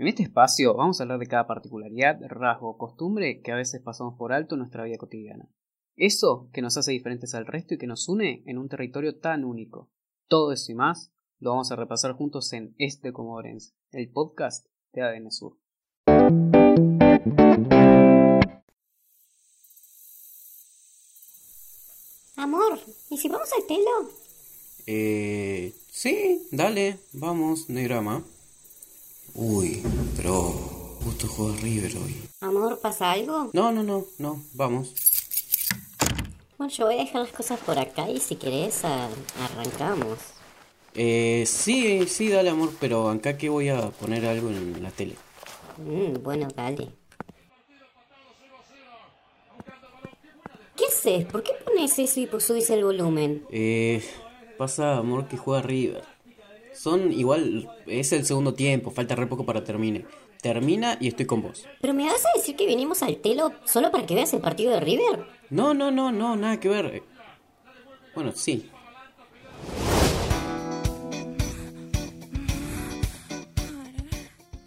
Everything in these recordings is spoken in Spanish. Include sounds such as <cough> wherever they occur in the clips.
En este espacio vamos a hablar de cada particularidad, rasgo o costumbre que a veces pasamos por alto en nuestra vida cotidiana. Eso que nos hace diferentes al resto y que nos une en un territorio tan único. Todo eso y más lo vamos a repasar juntos en Este Comodorense, el podcast de ADN Sur. Amor, ¿y si vamos al telo? Eh, sí, dale, vamos, no hay drama. Uy, pero justo juega River hoy. Amor, ¿pasa algo? No, no, no, no, vamos. Bueno, yo voy a dejar las cosas por acá y si querés a- arrancamos. Eh, sí, sí, dale amor, pero acá que voy a poner algo en la tele. Mm, bueno, dale. ¿Qué haces? ¿Por qué pones eso y pues subís el volumen? Eh, pasa amor que juega River. Son igual, es el segundo tiempo, falta re poco para termine. Termina y estoy con vos. ¿Pero me vas a decir que vinimos al telo solo para que veas el partido de River? No, no, no, no, nada que ver. Bueno, sí.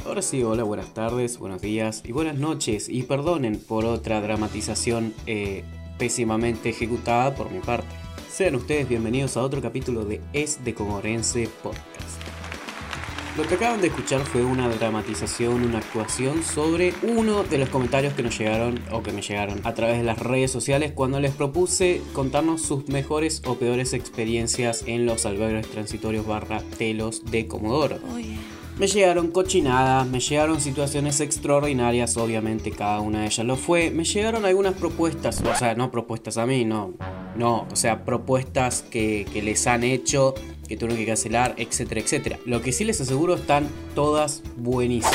Ahora sí, hola, buenas tardes, buenos días y buenas noches. Y perdonen por otra dramatización eh, pésimamente ejecutada por mi parte. Sean ustedes bienvenidos a otro capítulo de Es de Comorense Podcast. Lo que acaban de escuchar fue una dramatización, una actuación sobre uno de los comentarios que nos llegaron o que me llegaron a través de las redes sociales cuando les propuse contarnos sus mejores o peores experiencias en los albergues transitorios barra telos de Comodoro. Me llegaron cochinadas, me llegaron situaciones extraordinarias, obviamente cada una de ellas lo fue. Me llegaron algunas propuestas, o sea, no propuestas a mí, no, no, o sea, propuestas que, que les han hecho, que tuvieron que cancelar, etcétera, etcétera. Lo que sí les aseguro están todas buenísimas.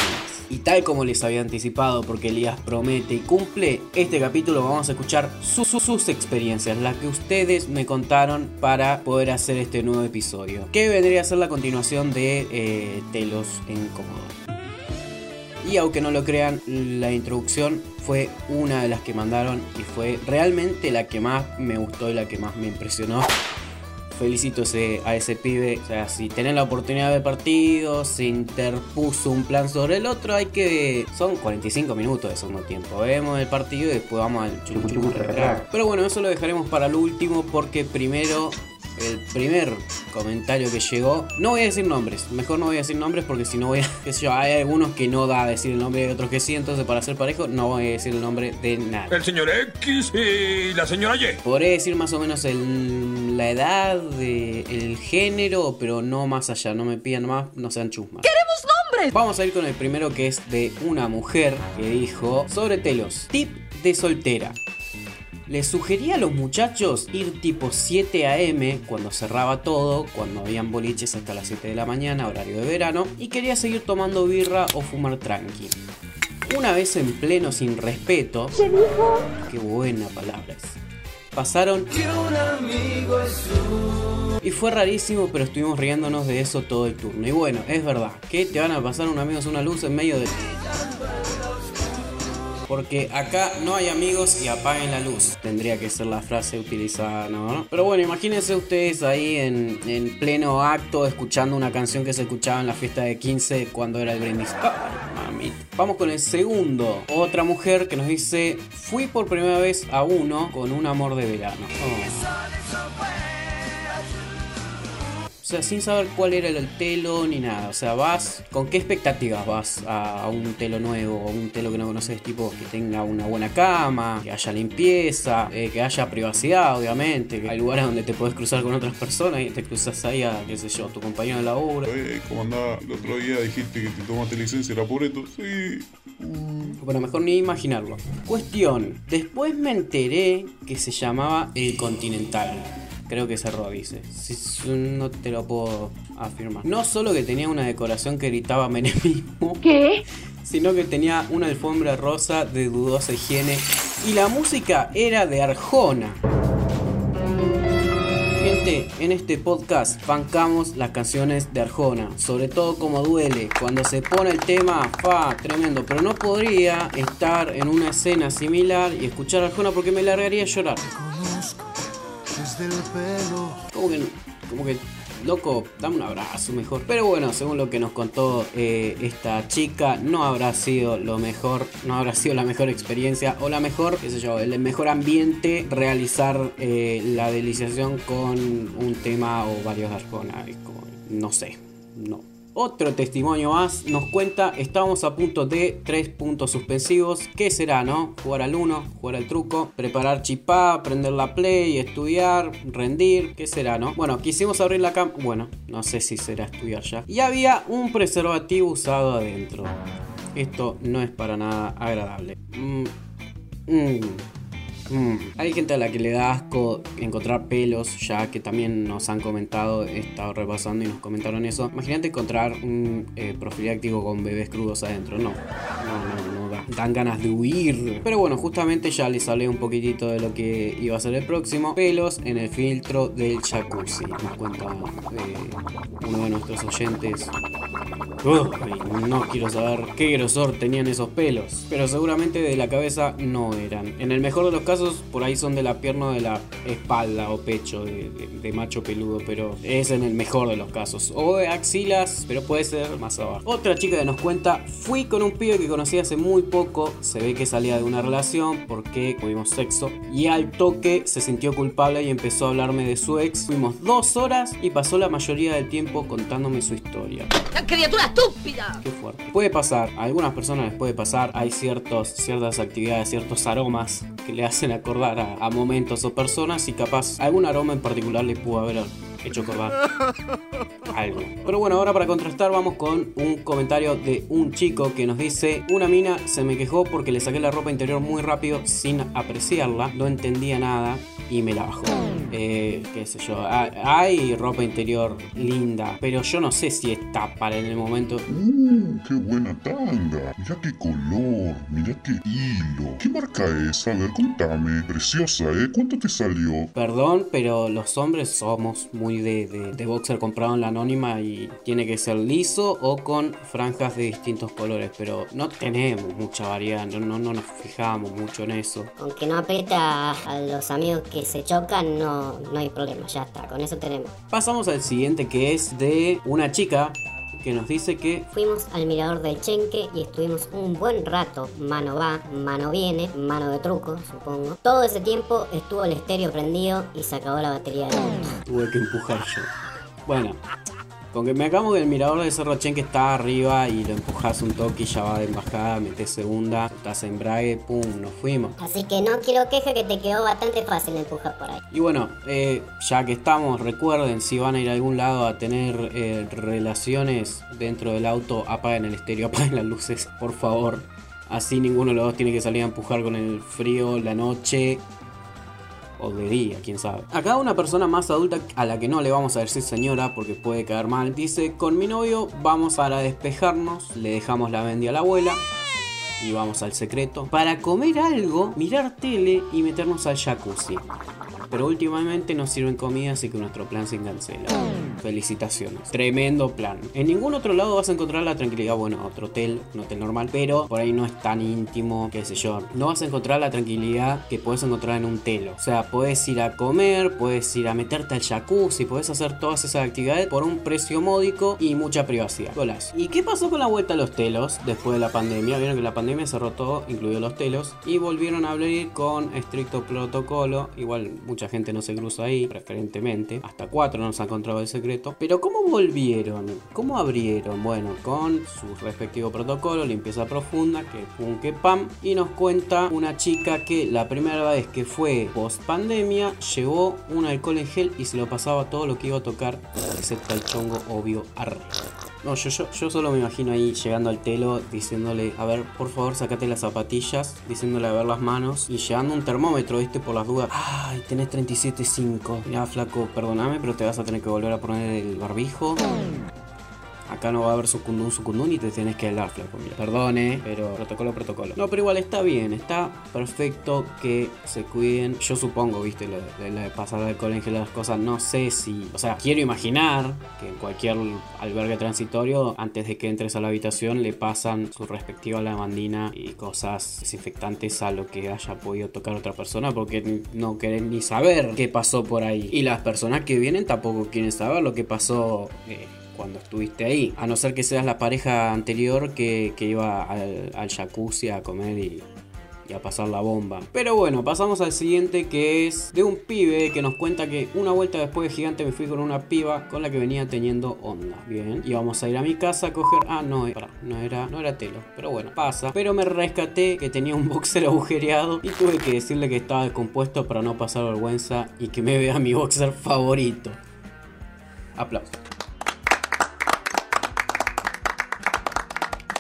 Y tal como les había anticipado, porque Elías promete y cumple, este capítulo vamos a escuchar su- su- sus experiencias, las que ustedes me contaron para poder hacer este nuevo episodio. Que vendría a ser la continuación de eh, Telos en. Y aunque no lo crean, la introducción fue una de las que mandaron y fue realmente la que más me gustó y la que más me impresionó. Felicito ese- a ese pibe. O sea, si tenés la oportunidad de ver partidos, se interpuso un plan sobre el otro, hay que. Son 45 minutos de segundo tiempo. Vemos el partido y después vamos al recreo. Pero bueno, eso lo dejaremos para lo último porque primero. El primer comentario que llegó, no voy a decir nombres, mejor no voy a decir nombres porque si no voy a, <laughs> qué sé yo, hay algunos que no da a decir el nombre y otros que sí, entonces para ser parejo no voy a decir el nombre de nadie. El señor X y la señora Y. Podré decir más o menos el- la edad, de- el género, pero no más allá. No me pidan más, no sean chusmas. ¡Queremos nombres! Vamos a ir con el primero que es de una mujer que dijo sobre telos. Tip de soltera. Les sugería a los muchachos ir tipo 7 a.m. cuando cerraba todo, cuando habían boliches hasta las 7 de la mañana, horario de verano, y quería seguir tomando birra o fumar tranqui. Una vez en pleno sin respeto, qué buena palabra es. Pasaron y fue rarísimo, pero estuvimos riéndonos de eso todo el turno. Y bueno, es verdad, que te van a pasar un amigos una luz en medio de... Porque acá no hay amigos y apaguen la luz. Tendría que ser la frase utilizada, ¿no? Pero bueno, imagínense ustedes ahí en, en pleno acto escuchando una canción que se escuchaba en la fiesta de 15 cuando era el brindis. Ah, mamita. Vamos con el segundo. Otra mujer que nos dice, fui por primera vez a uno con un amor de verano. Oh. O sea, sin saber cuál era el telo ni nada. O sea, vas. ¿Con qué expectativas vas a, a un telo nuevo? O un telo que no conoces, tipo que tenga una buena cama, que haya limpieza, eh, que haya privacidad, obviamente. Que hay lugares donde te puedes cruzar con otras personas y te cruzas ahí a, qué sé yo, tu compañero de laburo. Eh, ¿Cómo andaba? El otro día dijiste que te tomaste licencia, ¿era por esto? Sí. Bueno, mejor ni imaginarlo. Cuestión. Después me enteré que se llamaba El Continental. Creo que cerró, si- no te lo puedo afirmar. No solo que tenía una decoración que gritaba menemismo. ¿Qué? Sino que tenía una alfombra rosa de dudosa higiene. Y la música era de Arjona. Gente, en este podcast bancamos las canciones de Arjona, sobre todo como duele, cuando se pone el tema, fa, tremendo, pero no podría estar en una escena similar y escuchar a Arjona porque me largaría a llorar. Conozco desde el pelo. Como que, como que loco, dame un abrazo mejor. Pero bueno, según lo que nos contó eh, esta chica, no habrá sido lo mejor, no habrá sido la mejor experiencia o la mejor, qué sé yo, el mejor ambiente realizar eh, la deliciación con un tema o varios arconas. No sé, no. Otro testimonio más nos cuenta, estábamos a punto de tres puntos suspensivos. ¿Qué será, no? Jugar al 1, jugar al truco, preparar chipá, prender la play, estudiar, rendir. ¿Qué será, no? Bueno, quisimos abrir la cam... Bueno, no sé si será estudiar ya. Y había un preservativo usado adentro. Esto no es para nada agradable. Mmm... Mm. Hay gente a la que le da asco encontrar pelos, ya que también nos han comentado, he estado repasando y nos comentaron eso. Imagínate encontrar un eh, profiláctico con bebés crudos adentro. No, no, no. Dan ganas de huir. Pero bueno, justamente ya les hablé un poquitito de lo que iba a ser el próximo. Pelos en el filtro del jacuzzi. Nos cuenta eh, uno de nuestros oyentes. no quiero saber qué grosor tenían esos pelos. Pero seguramente de la cabeza no eran. En el mejor de los casos por ahí son de la pierna o de la espalda o pecho de, macho peludo, pero es en el mejor de los casos. O de axilas, pero puede ser más abajo. Otra chica que nos cuenta, fui con un pibe que conocí hace muy poco, se ve que salía de una relación porque tuvimos sexo y al toque se sintió culpable y empezó a hablarme de su ex. Fuimos dos horas y pasó la mayoría del tiempo contándome su historia. ¡Qué criatura estúpida! Qué fuerte. Puede pasar, a algunas personas les puede pasar, hay ciertos, ciertas actividades, ciertos aromas que le hacen acordar a, momentos o personas y capaz algún aroma en particular le pudo haber acordar algo. Pero bueno, ahora para contrastar vamos con un comentario de un chico que nos dice, una mina se me quejó porque le saqué la ropa interior muy rápido sin apreciarla, no entendía nada y me la bajó. Eh, qué sé yo, hay ropa interior linda, pero yo no sé si está para en el momento. ¡Uh, qué buena tanga! Mira qué color, mira qué hilo. ¿Qué marca es? A ver, contame. Preciosa, ¿eh? ¿Cuánto te salió? Perdón, pero los hombres somos muy de, de, boxer comprado en la anónima y tiene que ser liso o con franjas de distintos colores, pero no tenemos mucha variedad, no, no, no nos fijamos mucho en eso. Aunque no aprieta a los amigos que se chocan, no, no hay problema, ya está, con eso tenemos. Pasamos al siguiente que es de una chica que nos dice que fuimos al mirador del Chenque y estuvimos un buen rato, mano va, mano viene, mano de truco, supongo. Todo ese tiempo estuvo el estéreo prendido y se acabó la batería del auto. Tuve que empujar yo. Bueno, con que me acabo del mirador de Cerro Chen que está arriba y lo empujas un toque y ya va de embajada, metes segunda, estás en brague, pum, nos fuimos. Así que no quiero queja que te quedó bastante fácil empujar por ahí. Y bueno, eh, ya que estamos, recuerden, si van a ir a algún lado a tener eh, relaciones dentro del auto, apaguen el estéreo, <laughs> apaguen las luces, por favor. Así ninguno de los dos tiene que salir a empujar con el frío, la noche o de día, quién sabe. Acá una persona más adulta a la que no le vamos a decir señora porque puede caer mal, dice, con mi novio vamos a despejarnos, le dejamos la bendia a la abuela y vamos al secreto para comer algo, mirar tele y meternos al jacuzzi. Pero últimamente nos sirven comida, así que nuestro plan se cancela. Felicitaciones. Tremendo plan. En ningún otro lado vas a encontrar la tranquilidad. Bueno, otro hotel, un hotel normal, pero por ahí no es tan íntimo, qué sé yo. No vas a encontrar la tranquilidad que puedes encontrar en un telo. O sea, puedes ir a comer, puedes ir a meterte al jacuzzi, puedes hacer todas esas actividades por un precio módico y mucha privacidad. ¿Y qué pasó con la vuelta a los telos después de la pandemia? Vieron que la pandemia cerró todo, incluido los telos, y volvieron a abrir con estricto protocolo. Igual, mucha gente no se cruza ahí, preferentemente. Hasta cuatro no se ha encontrado el secreto. Pero ¿cómo volvieron? ¿Cómo abrieron? Bueno, con su respectivo protocolo, limpieza profunda, que pum que pam. Y nos cuenta una chica que la primera vez que fue post pandemia llevó un alcohol en gel y se lo pasaba todo lo que iba a tocar, excepto el chongo obvio arriba. No, yo, yo, yo solo me imagino ahí llegando al telo diciéndole, a ver, por favor, sacate las zapatillas, diciéndole a ver las manos y llevando un termómetro, viste, por las dudas. Ay, tenés 37.5. Ya, flaco, perdóname, pero te vas a tener que volver a poner el barbijo. Acá no va a haber sucundún, sucundún y te tienes que helar, flaco. Mira, perdone, pero protocolo, protocolo. No, pero igual está bien, está perfecto que se cuiden. Yo supongo, viste, lo de, lo de pasar del colegio las cosas, no sé si. O sea, quiero imaginar que en cualquier albergue transitorio, antes de que entres a la habitación, le pasan su respectiva lavandina y cosas desinfectantes a lo que haya podido tocar otra persona, porque no quieren ni saber qué pasó por ahí. Y las personas que vienen tampoco quieren saber lo que pasó. Eh, cuando estuviste ahí. A no ser que seas la pareja anterior que, que iba al, jacuzzi a comer y, a pasar la bomba. Pero bueno, pasamos al siguiente que es de un pibe que nos cuenta que una vuelta después de gigante me fui con una piba con la que venía teniendo onda. Bien, y vamos a ir a mi casa a coger. Ah, no, pará, no era, no era telo. Pero bueno, pasa. Pero me rescaté que tenía un boxer <laughs> agujereado y tuve que decirle que estaba descompuesto para no pasar vergüenza y que me vea mi boxer favorito. Aplausos.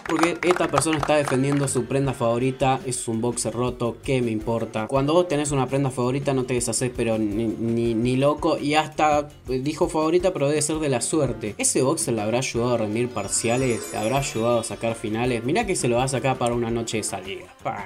Porque esta persona está defendiendo su prenda favorita, es un boxer roto, ¿qué me importa? Cuando vos tenés una prenda favorita no te deshaces pero ni, loco y hasta eh, dijo favorita pero debe ser de la suerte. Ese boxer le habrá ayudado a rendir parciales, le habrá ayudado a sacar finales. Mirá que se lo va a sacar para una noche de salida.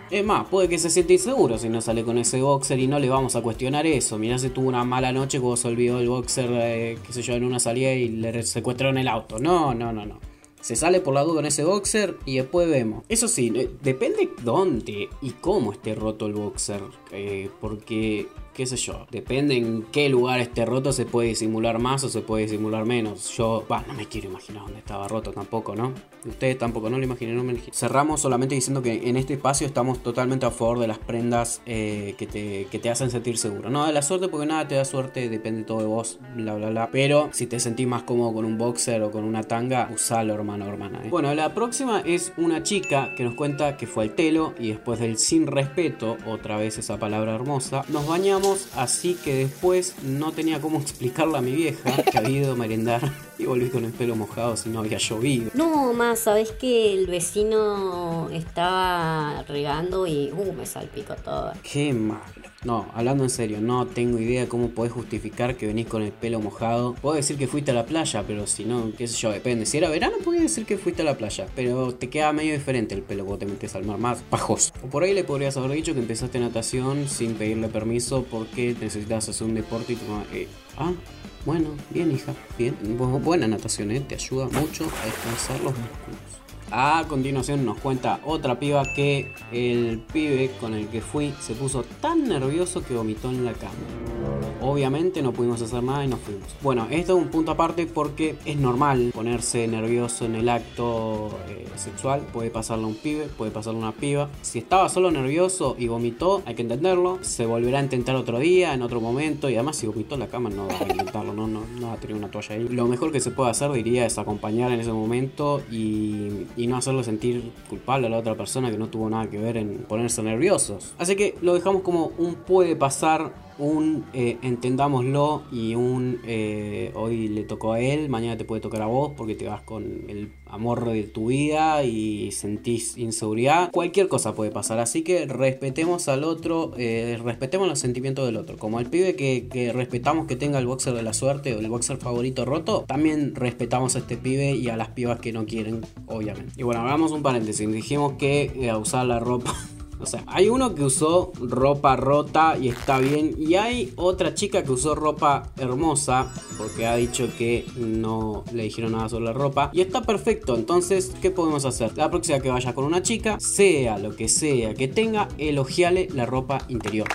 Es más, puede que se siente inseguro si no sale con ese boxer y no le vamos a cuestionar eso. Mirá si tuvo una mala noche cuando se olvidó el boxer, eh, qué sé yo, en una salida y le secuestraron el auto. No, no, no, no. Se sale por la duda en ese boxer y después vemos. Eso sí, eh, depende dónde y cómo esté roto el boxer. eh, porque, qué sé yo, depende en qué lugar esté roto, se puede disimular más o se puede disimular menos. Yo, bah, no me quiero imaginar dónde estaba roto tampoco, ¿no? Ustedes tampoco, no lo imaginen, no me. Cerramos solamente diciendo que en este espacio estamos totalmente a favor de las prendas eh, que, te, que te hacen sentir seguro. No de la suerte, porque nada te da suerte, depende todo de vos, bla, bla, bla. Pero si te sentís más cómodo con un boxer o con una tanga, usalo, hermano, hermana. ¿eh? Bueno, la próxima es una chica que nos cuenta que fue al telo y después del sin respeto, otra vez esa palabra hermosa, nos bañamos, así que después no tenía cómo <laughs> explicarle a mi vieja que había ido a merendar <laughs> y volví con el pelo mojado si no había llovido. No, más, ¿sabés que el vecino estaba regando y uh, me salpicó todo? Qué malo. No, hablando en serio, no tengo idea cómo podés justificar que venís con el pelo mojado. Puedo decir que fuiste a la playa, pero si no, qué sé yo, depende. Si era verano, podés decir que fuiste a la playa. Pero te queda medio diferente el pelo cuando te metes al mar, más pajoso. O por ahí le podrías haber dicho que empezaste natación sin pedirle permiso porque necesitas hacer un deporte y tu mamá, eh, ah, bueno, bien hija, bien. Bu- Buena natación, ¿eh? te ayuda mucho a descansar los músculos. A continuación nos cuenta otra piba que el pibe con el que fui se puso tan nervioso que vomitó en la cama. Obviamente no pudimos hacer nada y nos fuimos. Bueno, esto es un punto aparte porque es normal ponerse nervioso en el acto eh, sexual. Puede pasarle a un pibe, puede pasarle a una piba. Si estaba solo nervioso y vomitó, hay que entenderlo. Se volverá a intentar otro día, en otro momento. Y además si vomitó en la cama no va a intentarlo, no, no, no va a tener una toalla ahí. Lo mejor que se puede hacer diría es acompañar en ese momento y, y no hacerlo sentir culpable a la otra persona que no tuvo nada que ver en ponerse nerviosos. Así que lo dejamos como un puede pasar un eh, entendámoslo y un eh, hoy le tocó a él, mañana te puede tocar a vos porque te vas con el amor de tu vida y sentís inseguridad. Cualquier cosa puede pasar, así que respetemos al otro, eh, respetemos los sentimientos del otro. Como el pibe que, que respetamos que tenga el boxer de la suerte o el boxer favorito roto, también respetamos a este pibe y a las pibas que no quieren, obviamente. Y bueno, hagamos un paréntesis, dijimos que usar la ropa o sea, hay uno que usó ropa rota y está bien. Y hay otra chica que usó ropa hermosa. Porque ha dicho que no le dijeron nada sobre la ropa. Y está perfecto. Entonces, ¿qué podemos hacer? La próxima que vaya con una chica, sea lo que sea que tenga, elogiale la ropa interior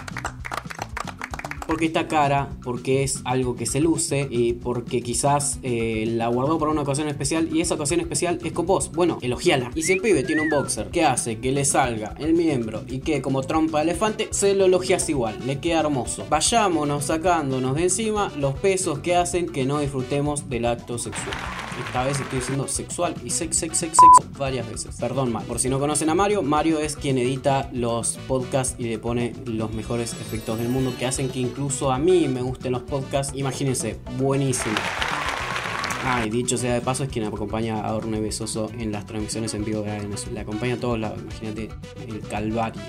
porque está cara, porque es algo que se luce y porque quizás eh, la guardó para una ocasión especial y esa ocasión especial es con vos. Bueno, elogiala. Y si el pibe tiene un boxer que hace que le salga el miembro y que como trompa de elefante, se lo elogias igual, le queda hermoso. Vayámonos sacándonos de encima los pesos que hacen que no disfrutemos del acto sexual. Esta vez estoy diciendo sexual y sex, sex, sex, sex varias veces. Perdón, Mario. Por si no conocen a Mario, Mario es quien edita los podcasts y le pone los mejores efectos del mundo que hacen que incluso a mí me gusten los podcasts. Imagínense, buenísimo. Ah, y dicho sea de paso, es quien acompaña a Orne Besoso en las transmisiones en vivo de. Le acompaña a todos lados, imagínate el calvario.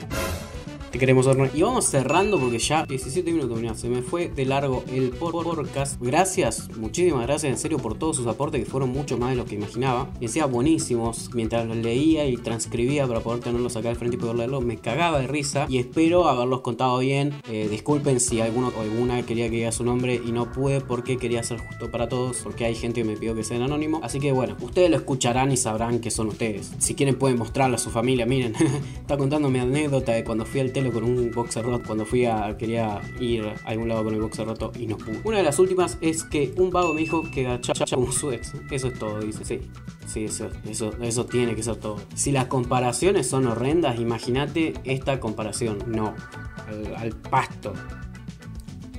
Te queremos horno. Y vamos cerrando porque ya 17 minutos, mirá, se me fue de largo el podcast. Gracias, muchísimas gracias en serio por todos sus aportes que fueron mucho más de lo que imaginaba. Y decía buenísimos mientras los leía y transcribía para poder tenerlos acá al frente y poder leerlos. Me cagaba de risa y espero haberlos contado bien. Eh, disculpen si alguno o alguna quería que diga su nombre y no pude porque quería ser justo para todos. Porque hay gente que me pidió que sea anónimo. Así que bueno, ustedes lo escucharán y sabrán que son ustedes. Si quieren pueden mostrarlo a su familia. Miren, <laughs> está contando mi anécdota de cuando fui al con un boxer roto. Cuando fui a. quería ir a algún lado con el boxer roto y no pude. Una de las últimas es que un vago me dijo que gachaba como su ex. Eso es todo, dice. Sí, sí, eso, eso, eso tiene que ser todo. Si las comparaciones son horrendas, imagínate esta comparación. No, al pasto.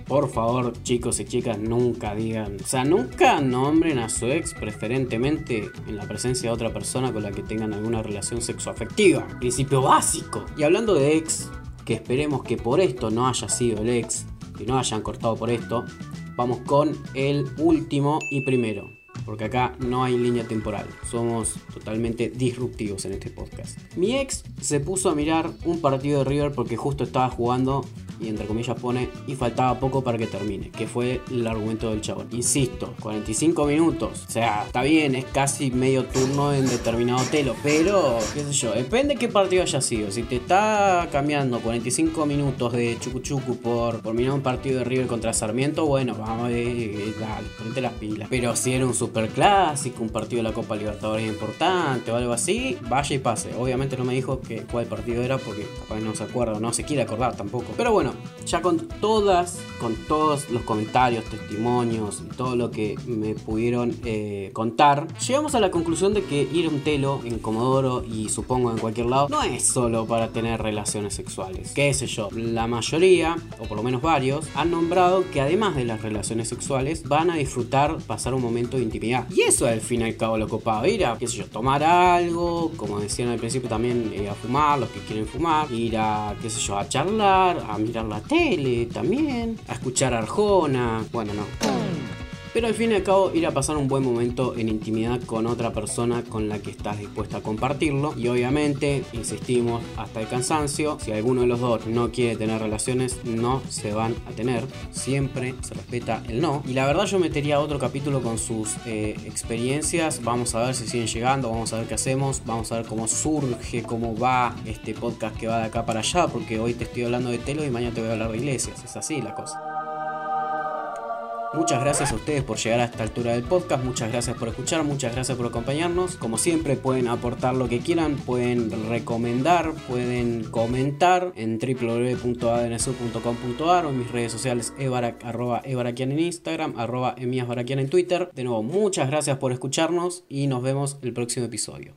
Por favor, chicos y chicas, nunca digan, o sea, nunca nombren a su ex preferentemente en la presencia de otra persona con la que tengan alguna relación sexoafectiva. Principio básico. Y hablando de ex, que esperemos que por esto no haya sido el ex, que no hayan cortado por esto, vamos con el último y primero porque acá no hay línea temporal. Somos totalmente disruptivos en este podcast. Mi ex se puso a mirar un partido de River porque justo estaba jugando y entre comillas pone y faltaba poco para que termine, que fue el argumento del chabón. Insisto, 45 minutos, o sea, está bien, es casi medio turno en determinado telo, pero qué sé yo, depende qué partido haya sido. Si te está cambiando 45 minutos de chucu por, por mirar un partido de River contra Sarmiento, bueno, vamos a ver, dale, ponete las pilas. Pero si era un super clásico, un partido de la Copa Libertadores importante o algo así, vaya y pase. Obviamente no me dijo que cuál partido era porque capaz no se acuerda no se quiere acordar tampoco. Pero bueno, ya con todas, con todos los comentarios, testimonios y todo lo que me pudieron eh, contar, llegamos a la conclusión de que ir a un telo en Comodoro y supongo en cualquier lado no es solo para tener relaciones sexuales. Qué sé yo, la mayoría, o por lo menos varios, han nombrado que además de las relaciones sexuales van a disfrutar pasar un momento de intimidad. Y eso al fin y al cabo lo copado, ir a, qué sé yo, tomar algo, como decían al principio también, eh, a fumar, los que quieren fumar, ir a, qué sé yo, a charlar, a mirar la tele también, a escuchar Arjona, bueno, no. Pero al fin y al cabo ir a pasar un buen momento en intimidad con otra persona con la que estás dispuesta a compartirlo. Y obviamente, insistimos hasta el cansancio, si alguno de los dos no quiere tener relaciones, no se van a tener. Siempre se respeta el no. Y la verdad yo metería otro capítulo con sus eh, experiencias. Vamos a ver si siguen llegando, vamos a ver qué hacemos, vamos a ver cómo surge, cómo va este podcast que va de acá para allá, porque hoy te estoy hablando de telo y mañana te voy a hablar de iglesias. Es así la cosa. Muchas gracias a ustedes por llegar a esta altura del podcast, muchas gracias por escuchar, muchas gracias por acompañarnos. Como siempre pueden aportar lo que quieran, pueden recomendar, pueden comentar en www.adnsur.com.ar o en mis redes sociales evarak, arroba evarakian en Instagram, arroba emiasbarakian en Twitter. De nuevo, muchas gracias por escucharnos y nos vemos el próximo episodio.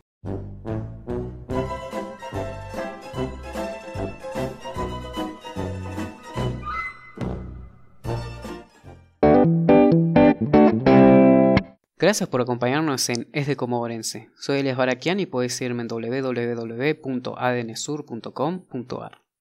Gracias por acompañarnos en Es de Comodorense. Soy Elias Barakian y puedes seguirme en www.adnsur.com.ar.